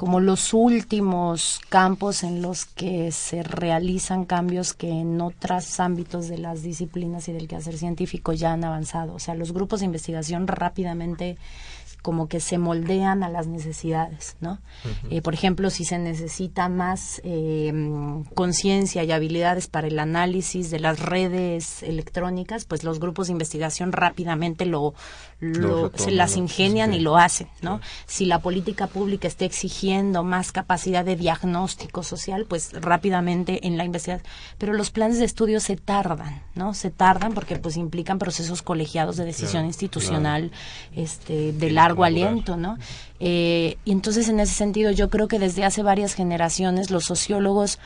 Speaker 2: como los últimos campos en los que se realizan cambios que en otros ámbitos de las disciplinas y del quehacer científico ya han avanzado. O sea, los grupos de investigación rápidamente como que se moldean a las necesidades, ¿no? Eh, por ejemplo, si se necesita más eh, conciencia y habilidades para el análisis de las redes electrónicas, pues los grupos de investigación rápidamente lo, se las ingenian y lo hacen, ¿no? Si la política pública está exigiendo más capacidad de diagnóstico social, pues rápidamente en la investigación. Pero los planes de estudio se tardan, ¿no? Se tardan porque pues implican procesos colegiados de decisión institucional, este, de la largo aliento, ¿no? Eh, y entonces, en ese sentido, yo creo que desde hace varias generaciones los sociólogos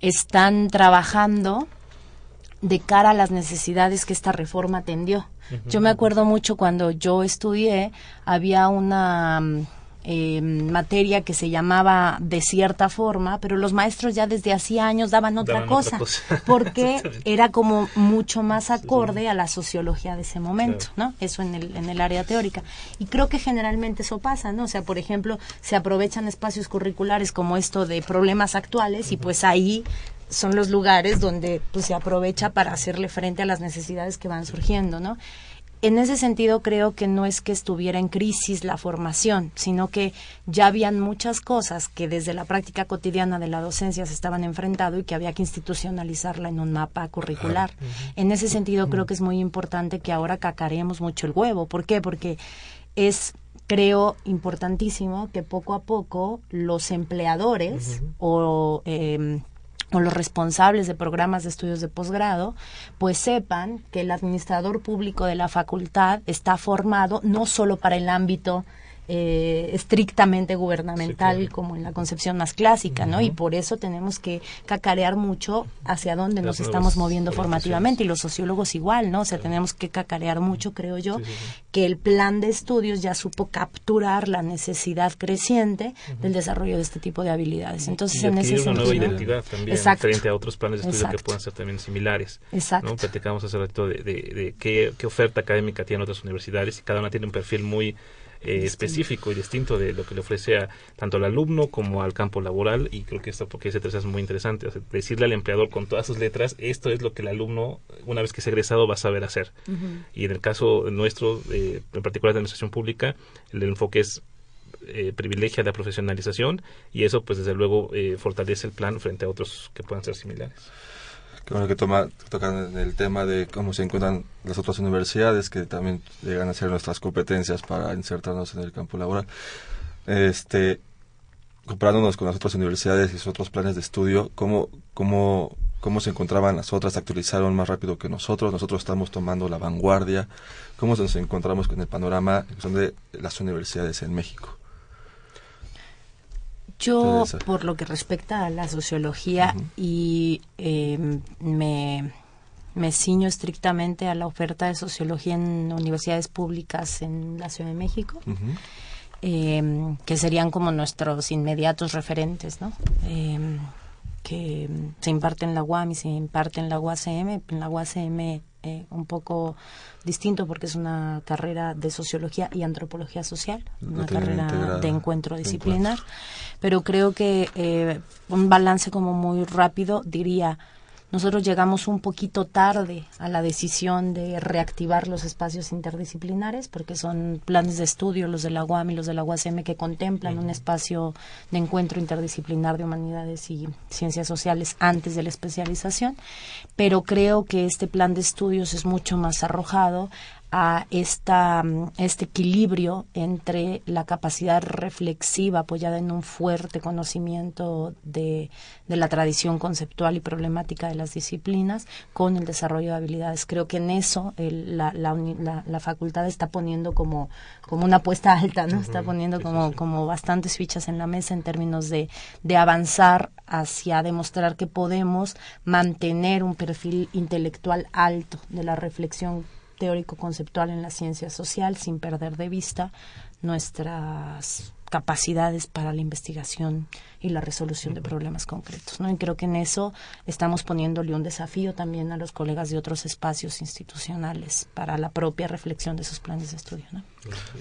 Speaker 2: están trabajando de cara a las necesidades que esta reforma atendió. Yo me acuerdo mucho cuando yo estudié, había una eh, materia que se llamaba de cierta forma, pero los maestros ya desde hacía años daban otra cosa, [laughs] porque era como mucho más acorde a la sociología de ese momento, ¿no? Eso en el, en el área teórica. Y creo que generalmente eso pasa, ¿no? O sea, por ejemplo, se aprovechan espacios curriculares como esto de problemas actuales y pues ahí son los lugares donde pues se aprovecha para hacerle frente a las necesidades que van surgiendo, ¿no? En ese sentido creo que no es que estuviera en crisis la formación, sino que ya habían muchas cosas que desde la práctica cotidiana de la docencia se estaban enfrentando y que había que institucionalizarla en un mapa curricular. En ese sentido creo que es muy importante que ahora cacareemos mucho el huevo. ¿Por qué? Porque es creo importantísimo que poco a poco los empleadores o eh, o los responsables de programas de estudios de posgrado, pues sepan que el administrador público de la facultad está formado no solo para el ámbito eh, estrictamente gubernamental como en la concepción más clásica, ¿no? Y por eso tenemos que cacarear mucho hacia dónde nos estamos moviendo formativamente y los sociólogos igual, ¿no? O sea, tenemos que cacarear mucho, creo yo, que el plan de estudios ya supo capturar la necesidad creciente del desarrollo de este tipo de habilidades. Entonces, en ese
Speaker 3: una nueva identidad también frente a otros planes de estudio que puedan ser también similares. Exacto. ¿no? Platicamos hace rato de, de, qué, qué oferta académica tienen otras universidades y cada una tiene un perfil muy eh, específico y distinto de lo que le ofrece a, tanto al alumno como al campo laboral. Y creo que esto porque ese es muy interesante. Decirle al empleador con todas sus letras esto es lo que el alumno una vez que es egresado va a saber hacer. Y en el caso nuestro eh, en particular de administración pública el enfoque es eh, privilegia la profesionalización y eso pues desde luego eh, fortalece el plan frente a otros que puedan ser similares.
Speaker 1: Qué bueno que toma, tocan el tema de cómo se encuentran las otras universidades que también llegan a ser nuestras competencias para insertarnos en el campo laboral. Este, comparándonos con las otras universidades y sus otros planes de estudio, ¿cómo, cómo, cómo se encontraban las otras? ¿Actualizaron más rápido que nosotros? Nosotros estamos tomando la vanguardia. ¿Cómo nos encontramos con el panorama de las universidades en México?
Speaker 2: Yo, por lo que respecta a la sociología, y em, me, me ciño estrictamente a la oferta de sociología en universidades públicas en la Ciudad de México, em, que serían como nuestros inmediatos referentes, ¿no? Em, que se imparte en la UAM y se imparte en la UACM. En la UACM eh, un poco distinto porque es una carrera de sociología y antropología social, una carrera de encuentro disciplinar, pero creo que eh, un balance como muy rápido diría nosotros llegamos un poquito tarde a la decisión de reactivar los espacios interdisciplinares, porque son planes de estudio, los de la UAM y los de la UASM, que contemplan un espacio de encuentro interdisciplinar de humanidades y ciencias sociales antes de la especialización. Pero creo que este plan de estudios es mucho más arrojado a esta, mm, este equilibrio entre la capacidad reflexiva apoyada en un fuerte conocimiento de, de, la tradición conceptual y problemática de las disciplinas con el desarrollo de habilidades. Creo que en eso la, la, la, facultad está poniendo como, como una apuesta alta, ¿no? Está poniendo como, como bastantes fichas en la mesa en términos de, de avanzar hacia demostrar que podemos mantener un perfil intelectual alto de la reflexión teórico-conceptual en la ciencia social sin perder de vista nuestras capacidades para la investigación y la resolución de problemas concretos. ¿no? Y creo que en eso estamos poniéndole un desafío también a los colegas de otros espacios institucionales para la propia reflexión de sus planes de estudio. ¿no?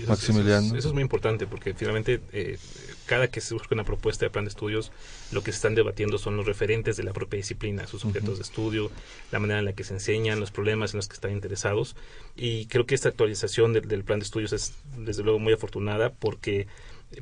Speaker 1: Maximiliano.
Speaker 3: Eso, es muy importante porque finalmente eh, cada que se busca una propuesta de plan de estudios, lo que se están debatiendo son los referentes de la propia disciplina, sus objetos de estudio, la manera en la que se enseñan, los problemas en los que están interesados. Y creo que esta actualización del plan de estudios es desde luego muy afortunada porque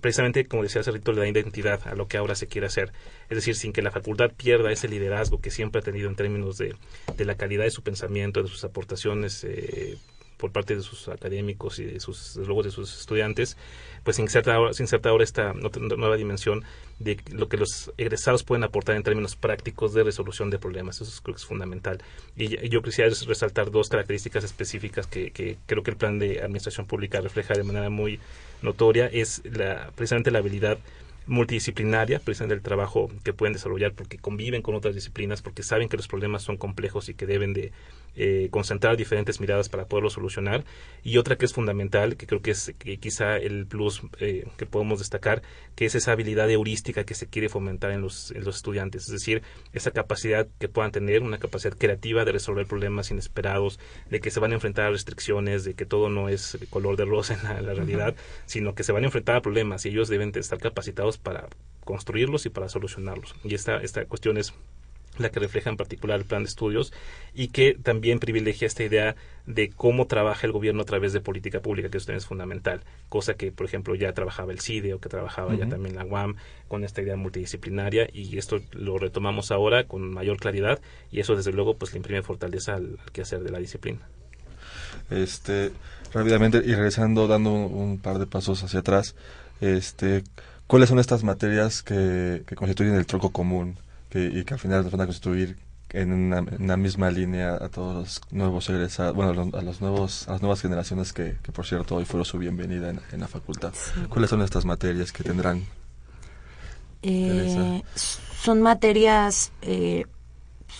Speaker 3: precisamente, como decía hace le da identidad a lo que ahora se quiere hacer. Es decir, sin que la facultad pierda ese liderazgo que siempre ha tenido en términos de, de la calidad de su pensamiento, de sus aportaciones eh, por parte de sus académicos y de sus, luego de sus estudiantes, pues se inserta ahora, se inserta ahora esta nueva dimensión de lo que los egresados pueden aportar en términos prácticos de resolución de problemas. Eso creo que es fundamental. Y, yo quisiera resaltar dos características específicas que, que, creo que el plan de administración pública refleja de manera muy notoria. Es la, precisamente la habilidad multidisciplinaria, precisamente el trabajo que pueden desarrollar porque conviven con otras disciplinas, porque saben que los problemas son complejos y que deben de eh, concentrar diferentes miradas para poderlo solucionar. Y otra que es fundamental, que creo que es quizá el plus eh, que podemos destacar, que es esa habilidad heurística que se quiere fomentar en los, en los estudiantes, es decir, esa capacidad que puedan tener, una capacidad creativa de resolver problemas inesperados, de que se van a enfrentar a restricciones, de que todo no es color de rosa en la, realidad, sino que se van a enfrentar a problemas y ellos deben estar capacitados para construirlos y para solucionarlos. Y esta, esta cuestión es la que refleja en particular el plan de estudios y que también privilegia esta idea de cómo trabaja el gobierno a través de política pública, que esto es fundamental, cosa que, por ejemplo, ya trabajaba el CIDE o que trabajaba ya también la UAM con esta idea multidisciplinaria y esto lo retomamos ahora con mayor claridad y eso desde luego pues le imprime fortaleza al, quehacer de la disciplina.
Speaker 1: Este, rápidamente y regresando, dando un, par de pasos hacia atrás, este, ¿cuáles son estas materias que, que constituyen el tronco común? Que, y que al final nos van a constituir en una, misma línea a todos los nuevos egresados, bueno, a los nuevos, a las nuevas generaciones que, que por cierto hoy fueron su bienvenida en, la facultad. ¿Cuáles son estas materias que tendrán?
Speaker 2: Eh, son materias eh,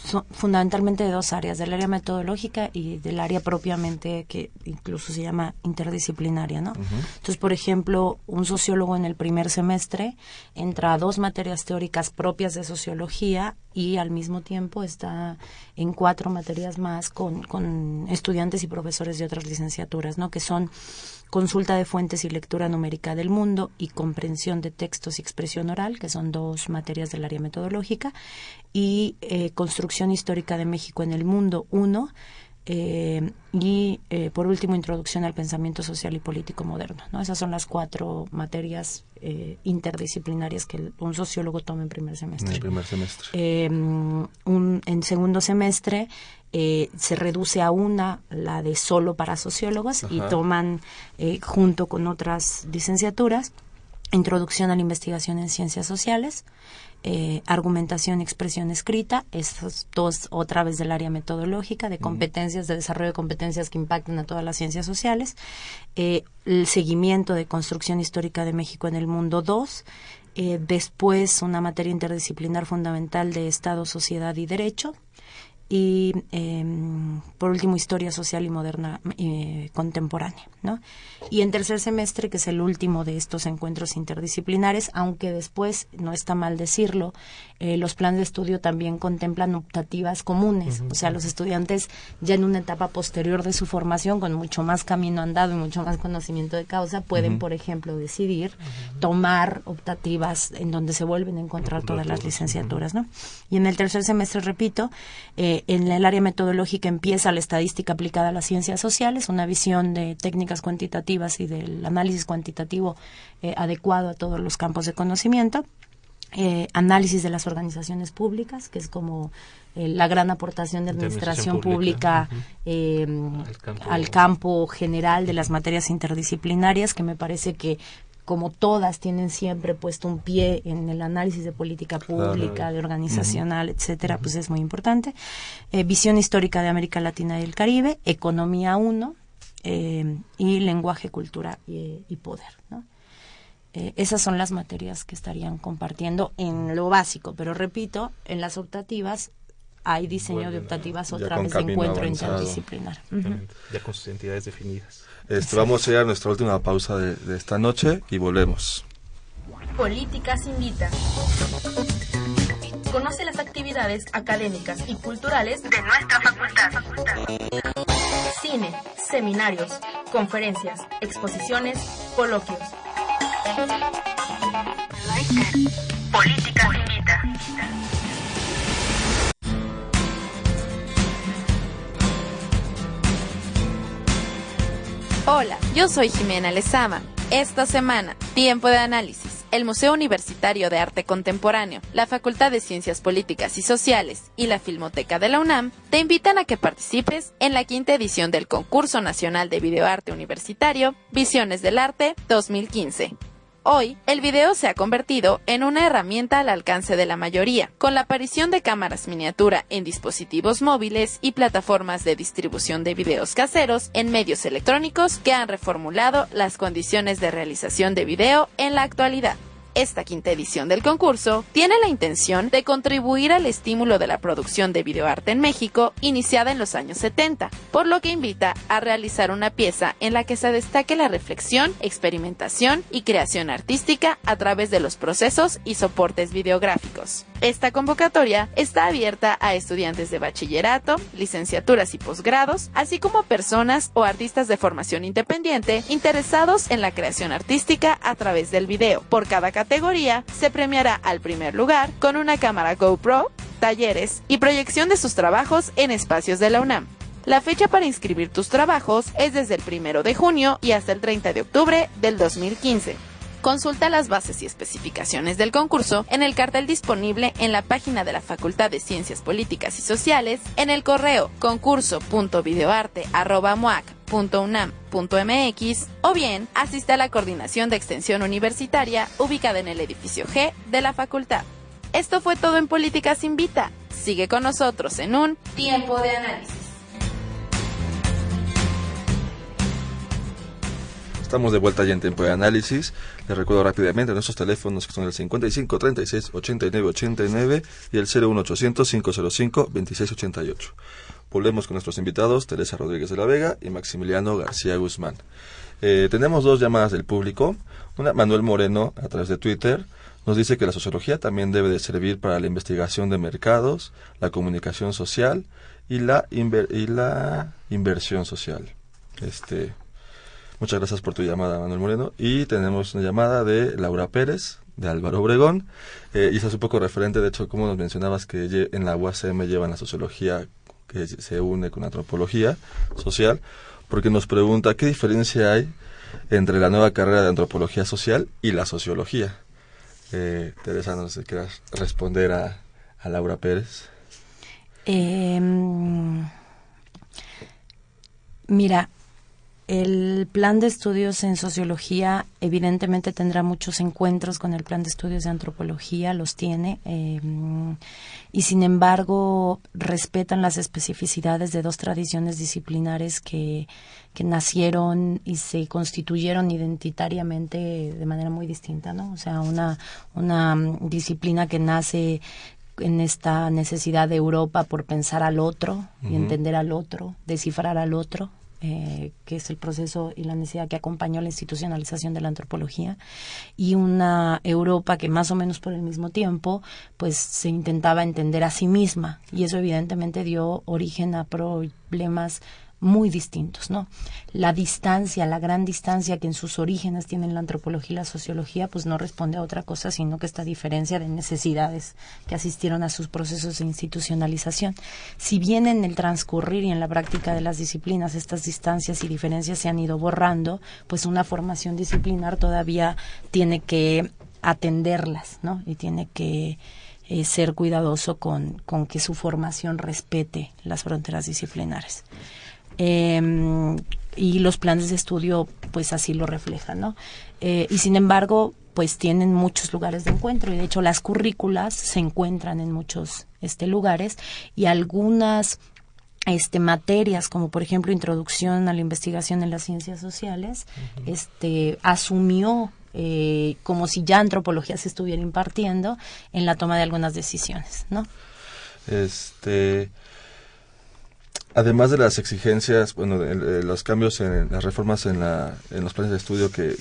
Speaker 2: son fundamentalmente de dos áreas, del área metodológica y del área propiamente que incluso se llama interdisciplinaria, ¿no? Entonces, por ejemplo, un sociólogo en el primer semestre entra a dos materias teóricas propias de sociología y al mismo tiempo está en cuatro materias más con, con estudiantes y profesores de otras licenciaturas, ¿no? Que son consulta de fuentes y lectura numérica del mundo y comprensión de textos y expresión oral, que son dos materias del área metodológica, y eh, construcción histórica de México en el mundo, uno, eh, y eh, por último introducción al pensamiento social y político moderno. ¿no? Esas son las cuatro materias eh, interdisciplinarias que un sociólogo toma en primer semestre.
Speaker 1: En primer semestre.
Speaker 2: un, en segundo semestre se reduce a una, la de solo para sociólogos, y toman junto con otras licenciaturas introducción a la investigación en ciencias sociales, eh, argumentación y expresión escrita, estas dos otra vez del área metodológica, de competencias, de desarrollo de competencias que impacten a todas las ciencias sociales, eh, el seguimiento de construcción histórica de México en el mundo 2, eh, después una materia interdisciplinar fundamental de Estado, Sociedad y Derecho, y em, por último historia social y moderna eh, contemporánea ¿no? y en tercer semestre que es el último de estos encuentros interdisciplinares aunque después no está mal decirlo eh, los planes de estudio también contemplan optativas comunes. O sea los estudiantes ya en una etapa posterior de su formación con mucho más camino andado y mucho más conocimiento de causa pueden por ejemplo decidir tomar optativas en donde se vuelven a encontrar todas las licenciaturas ¿no? y en el tercer semestre repito eh, en el área metodológica empieza la estadística aplicada a las ciencias sociales, una visión de técnicas cuantitativas y del análisis cuantitativo eh, adecuado a todos los campos de conocimiento. Eh, análisis de las organizaciones públicas, que es como eh, la gran aportación de administración, pública, al campo. general de las materias interdisciplinarias, que me parece que como todas tienen siempre puesto un pie en el análisis de política pública, de organizacional, etcétera, pues es muy importante. Eh, visión histórica de América Latina y el Caribe, economía 1 eh, y lenguaje, cultura y, poder. Eh, esas son las materias que estarían compartiendo en lo básico, pero repito, en las optativas hay diseño de optativas otra vez de encuentro interdisciplinar.
Speaker 3: Ya con sus entidades definidas.
Speaker 1: Este, vamos a ir a nuestra última pausa de, esta noche y volvemos.
Speaker 4: Políticas Invita. Conoce las actividades académicas y culturales de nuestra facultad. Cine, seminarios, conferencias, exposiciones, coloquios. Políticas Invita.
Speaker 5: Hola, yo soy Jimena Lezama. Esta semana, Tiempo de Análisis, el Museo Universitario de Arte Contemporáneo, la Facultad de Ciencias Políticas y Sociales y la Filmoteca de la UNAM te invitan a que participes en la quinta edición del Concurso Nacional de Videoarte Universitario Visiones del Arte 2015. Hoy, el video se ha convertido en una herramienta al alcance de la mayoría, con la aparición de cámaras miniatura en dispositivos móviles y plataformas de distribución de videos caseros en medios electrónicos que han reformulado las condiciones de realización de video en la actualidad esta quinta edición del concurso tiene la intención de contribuir al estímulo de la producción de videoarte en México iniciada en los años 70, por lo que invita a realizar una pieza en la que se destaque la reflexión, experimentación y creación artística a través de los procesos y soportes videográficos. Esta convocatoria está abierta a estudiantes de bachillerato, licenciaturas y posgrados, así como personas o artistas de formación independiente interesados en la creación artística a través del video. Por cada categoría se premiará al primer lugar con una cámara GoPro, talleres y proyección de sus trabajos en espacios de la UNAM. La fecha para inscribir tus trabajos es desde el 1 de junio y hasta el 30 de octubre del 2015. Consulta las bases y especificaciones del concurso en el cartel disponible en la página de la Facultad de Ciencias Políticas y Sociales en el correo concurso.videoarte.unam.mx o bien asiste a la coordinación de extensión universitaria ubicada en el edificio G de la facultad. Esto fue todo en Políticas Invita. Sigue con nosotros en un tiempo de análisis.
Speaker 1: Estamos de vuelta ya en tiempo de análisis. Les recuerdo rápidamente nuestros teléfonos que son el 55 36 89 89 y el 01800 505 2688. Volvemos con nuestros invitados, Teresa Rodríguez de la Vega y Maximiliano García Guzmán. Eh, tenemos dos llamadas del público. Una, Manuel Moreno, a través de Twitter, nos dice que la sociología también debe de servir para la investigación de mercados, la comunicación social y la, y la inversión social. Este, muchas gracias por tu llamada, Manuel Moreno. Y tenemos una llamada de Laura Pérez, de Álvaro Obregón. Eh, y un poco referente, de hecho, como nos mencionabas, que en la UACM llevan la sociología que se une con la antropología social, porque nos pregunta qué diferencia hay entre la nueva carrera de antropología social y la sociología. Eh, Teresa, no sé si quieras responder a, a Laura Pérez.
Speaker 2: Eh, mira, el plan de estudios en sociología evidentemente tendrá muchos encuentros con el plan de estudios de antropología, los tiene, eh, y sin embargo respetan las especificidades de dos tradiciones disciplinares que, que nacieron y se constituyeron identitariamente de manera muy distinta, ¿no? O sea, una, una disciplina que nace en esta necesidad de Europa por pensar al otro y entender al otro, descifrar al otro, eh, que es el proceso y la necesidad que acompañó la institucionalización de la antropología, y una Europa que más o menos por el mismo tiempo, pues se intentaba entender a sí misma, y eso evidentemente dio origen a problemas muy distintos, ¿no? La distancia, la gran distancia que en sus orígenes tienen la antropología y la sociología, pues no responde a otra cosa, sino que esta diferencia de necesidades que asistieron a sus procesos de institucionalización. Si bien en el transcurrir y en la práctica de las disciplinas estas distancias y diferencias se han ido borrando, pues una formación disciplinar todavía tiene que atenderlas, ¿no? Y tiene que eh, ser cuidadoso con, con que su formación respete las fronteras disciplinares. Em, y los planes de estudio pues así lo reflejan, ¿no? Eh, y sin embargo, pues tienen muchos lugares de encuentro. Y de hecho las currículas se encuentran en muchos este, lugares. Y algunas este materias como por ejemplo introducción a la investigación en las ciencias sociales este asumió eh, como si ya antropología se estuviera impartiendo en la toma de algunas decisiones no
Speaker 1: este además de las exigencias, bueno, de, los cambios en las reformas en, la, en los planes de estudio que,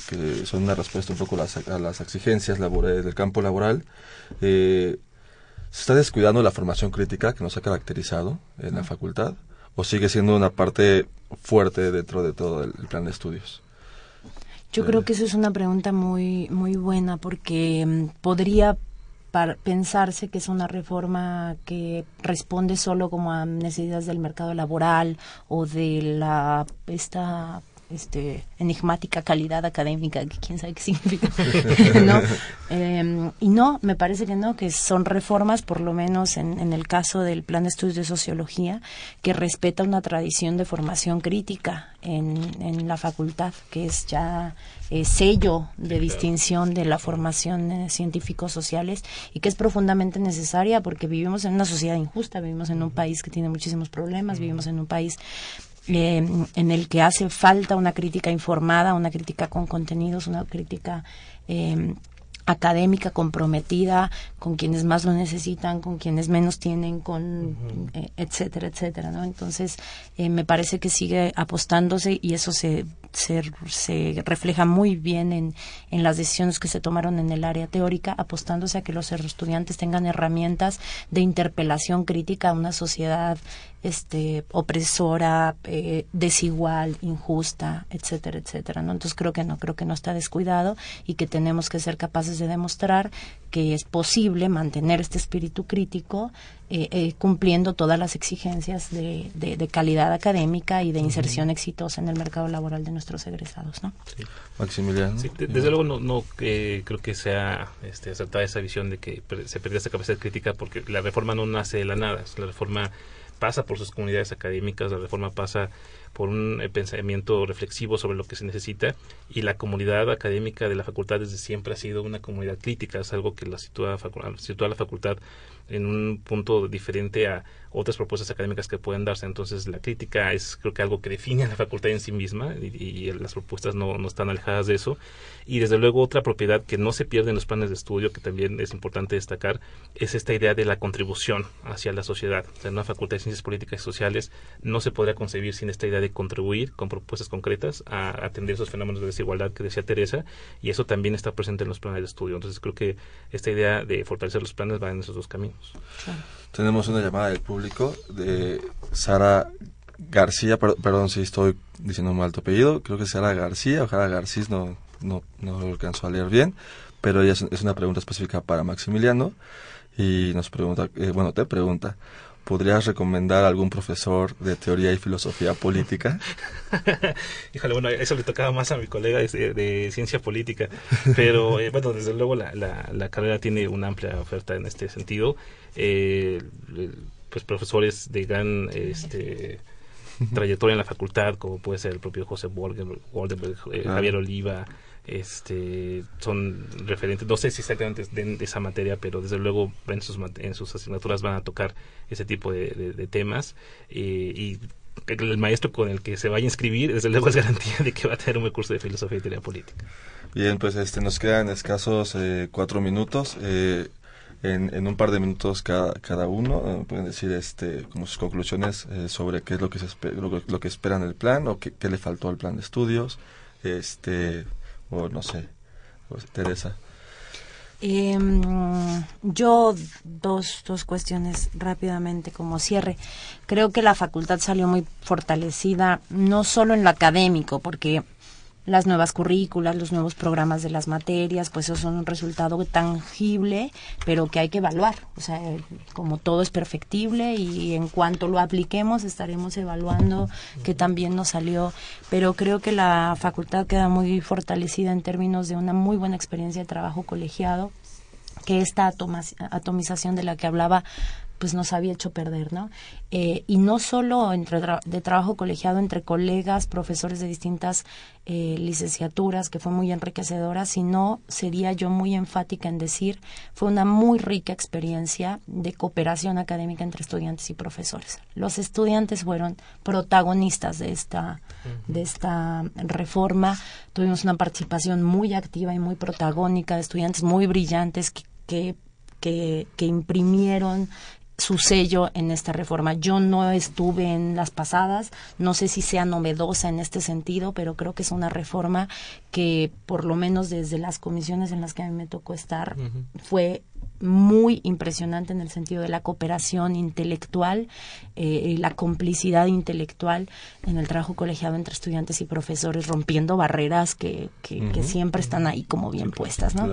Speaker 1: son una respuesta un poco a las, a las exigencias laborales del campo laboral, eh, ¿se está descuidando la formación crítica que nos ha caracterizado en la facultad o sigue siendo una parte fuerte dentro de todo el, plan de estudios?
Speaker 2: Yo creo que eso es una pregunta muy muy buena porque mm, podría para pensarse que es una reforma que responde solo como a necesidades del mercado laboral o de la esta este, enigmática calidad académica, que quién sabe qué significa, [laughs] ¿no? Em, y no, me parece que no, que son reformas, por lo menos en, en, el caso del Plan de Estudios de Sociología, que respeta una tradición de formación crítica en, en la facultad, que es ya eh, sello de distinción de la formación eh, científico-sociales y que es profundamente necesaria porque vivimos en una sociedad injusta, vivimos en un país que tiene muchísimos problemas, vivimos en un país eh, en el que hace falta una crítica informada, una crítica con contenidos, una crítica eh, académica comprometida con quienes más lo necesitan, con quienes menos tienen, con eh, etcétera, etcétera, ¿no? Entonces eh, me parece que sigue apostándose y eso se, se, se refleja muy bien en, las decisiones que se tomaron en el área teórica, apostándose a que los estudiantes tengan herramientas de interpelación crítica a una sociedad este opresora, eh, desigual, injusta, etcétera, etcétera, ¿no? Entonces creo que no, creo que no está descuidado y que tenemos que ser capaces de demostrar que es posible mantener este espíritu crítico eh, eh, cumpliendo todas las exigencias de, de, calidad académica y de inserción exitosa en el mercado laboral de nuestros egresados, ¿no?
Speaker 1: Maximiliano.
Speaker 3: desde luego no, no creo que sea este, acertada esa visión de que se perdió esa capacidad crítica porque la reforma no nace de la nada, la reforma pasa por sus comunidades académicas, la reforma pasa por un eh, pensamiento reflexivo sobre lo que se necesita y la comunidad académica de la facultad desde siempre ha sido una comunidad crítica, es algo que la sitúa, sitúa la facultad en un punto diferente a otras propuestas académicas que pueden darse. Entonces, la crítica es creo que algo que define a la facultad en sí misma y, las propuestas no, no, están alejadas de eso. Y desde luego otra propiedad que no se pierde en los planes de estudio, que también es importante destacar, es esta idea de la contribución hacia la sociedad. O sea, en una facultad de Ciencias Políticas y Sociales no se podría concebir sin esta idea de contribuir con propuestas concretas a atender esos fenómenos de desigualdad que decía Teresa, y eso también está presente en los planes de estudio. Entonces creo que esta idea de fortalecer los planes va en esos dos caminos.
Speaker 1: Tenemos. Una llamada del público de Sara García, perdón si estoy diciendo mal tu apellido, creo que es Sara García o Sara Garcís, no, no, no lo alcanzo a leer bien, pero ella es, una pregunta específica para Maximiliano y nos pregunta, eh, bueno, te pregunta, ¿podrías recomendar algún profesor de teoría y filosofía política? [laughs]
Speaker 3: Híjole, bueno, eso le tocaba más a mi colega de, ciencia política, pero eh, bueno, desde luego la, la, carrera tiene una amplia oferta en este sentido. Eh, pues profesores de gran este, trayectoria en la facultad, como puede ser el propio José Woldenberg, eh, Javier Oliva, este, son referentes, no sé si exactamente de, de esa materia, pero desde luego en sus, en sus asignaturas van a tocar ese tipo de, temas eh, y el maestro con el que se vaya a inscribir, desde luego es garantía de que va a tener un curso de filosofía y teoría política.
Speaker 1: Bien, pues este nos quedan escasos eh, cuatro minutos. Eh, en, en, un par de minutos cada, cada uno eh, pueden decir este como sus conclusiones eh, sobre qué es lo que se lo, lo, que esperan el plan o qué, qué, le faltó al plan de estudios este o no sé Teresa
Speaker 2: em, yo dos, dos cuestiones rápidamente como cierre. Creo que la facultad salió muy fortalecida, no solo en lo académico, porque las nuevas currículas, los nuevos programas de las materias, pues eso son un resultado tangible, pero que hay que evaluar. O sea, como todo es perfectible y en cuanto lo apliquemos estaremos evaluando que también nos salió. Pero creo que la facultad queda muy fortalecida en términos de una muy buena experiencia de trabajo colegiado que esta atomización de la que hablaba pues nos había hecho perder, ¿no? Eh, y no solo entre de trabajo colegiado entre colegas, profesores de distintas eh, licenciaturas, que fue muy enriquecedora, sino sería yo muy enfática en decir, fue una muy rica experiencia de cooperación académica entre estudiantes y profesores. Los estudiantes fueron protagonistas de esta, de esta reforma, tuvimos una participación muy activa y muy protagónica de estudiantes muy brillantes que, que que, que, imprimieron su sello en esta reforma. Yo no estuve en las pasadas, no sé si sea novedosa en este sentido, pero creo que es una reforma que por lo menos desde las comisiones en las que a mí me tocó estar fue muy impresionante en el sentido de la cooperación intelectual, eh, la complicidad intelectual en el trabajo colegiado entre estudiantes y profesores, rompiendo barreras que, que, siempre están ahí como bien puestas, ¿no?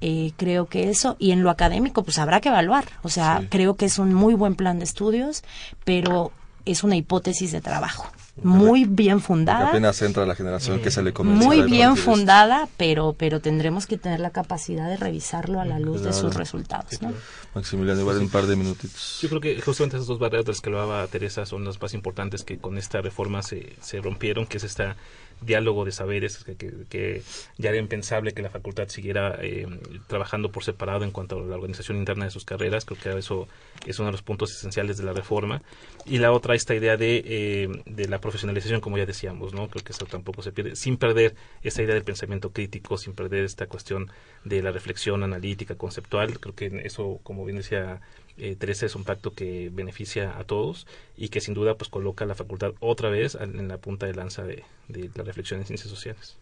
Speaker 2: Eh, creo que eso, y en lo académico, pues habrá que evaluar. O sea, creo que es un muy buen plan de estudios, pero es una hipótesis de trabajo muy bien fundada.
Speaker 1: apenas entra la generación que se le
Speaker 2: Muy bien fundada, pero pero tendremos que tener la capacidad de revisarlo a la luz de sus resultados. ¿no?
Speaker 1: Maximiliano, igual un par de minutitos.
Speaker 3: Yo creo que justamente esas dos barreras que lo hablaba Teresa son las más importantes que con esta reforma se, se rompieron, que es esta diálogo de saberes que, ya era impensable que la facultad siguiera eh, trabajando por separado en cuanto a la organización interna de sus carreras. Creo que eso es uno de los puntos esenciales de la reforma. Y la otra, esta idea de, eh, de la profesionalización, como ya decíamos, ¿no? Creo que eso tampoco se pierde, sin perder esa idea del pensamiento crítico, sin perder esta cuestión de la reflexión analítica, conceptual. Creo que eso, como bien decía eh, Teresa es un pacto que beneficia a todos y que sin duda pues coloca a la facultad otra vez en la punta de lanza de, la reflexión en ciencias sociales.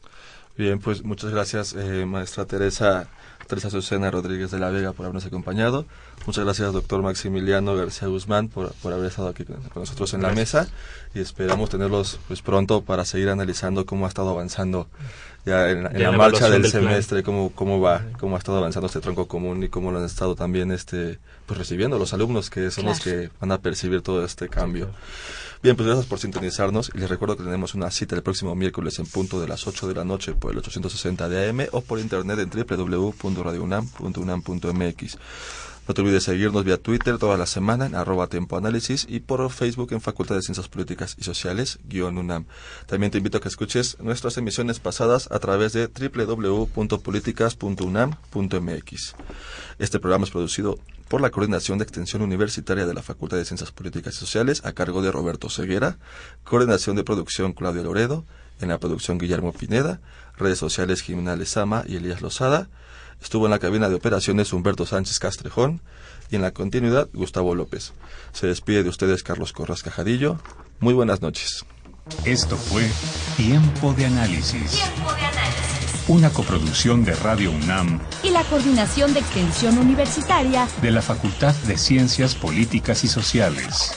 Speaker 1: Bien, pues muchas gracias, eh, maestra Teresa, Teresa Susana Rodríguez de la Vega, por habernos acompañado. Muchas gracias, doctor Maximiliano García Guzmán, por, por haber estado aquí con, nosotros en la mesa. Y esperamos tenerlos pues pronto para seguir analizando cómo ha estado avanzando ya en, la, marcha del, semestre, cómo, cómo va, cómo ha estado avanzando este tronco común y cómo lo han estado también este pues recibiendo los alumnos que son los que van a percibir todo este cambio. Bien, pues gracias por sintonizarnos y les recuerdo que tenemos una cita el próximo miércoles en punto de las 8 de la noche por el 860 de AM o por internet en www.radiounam.unam.mx. No te olvides seguirnos vía Twitter toda la semana en arroba tempoanálisis y por Facebook en Facultad de Ciencias Políticas y Sociales, guion UNAM. También te invito a que escuches nuestras emisiones pasadas a través de www.políticas.unam.mx. Este programa es producido por la Coordinación de Extensión Universitaria de la Facultad de Ciencias Políticas y Sociales a cargo de Roberto Ceguera, Coordinación de Producción Claudio Loredo, en la producción Guillermo Pineda, redes sociales Jimena Lezama y Elías Lozada, Estuvo en la cabina de operaciones Humberto Sánchez Castrejón y en la continuidad Gustavo López. Se despide de ustedes Carlos Corras Cajadillo. Muy buenas noches.
Speaker 7: Esto fue Tiempo de Análisis.
Speaker 8: Tiempo de análisis.
Speaker 7: Una coproducción de Radio UNAM
Speaker 8: Y la Coordinación de Extensión Universitaria
Speaker 7: de la Facultad de Ciencias Políticas y Sociales.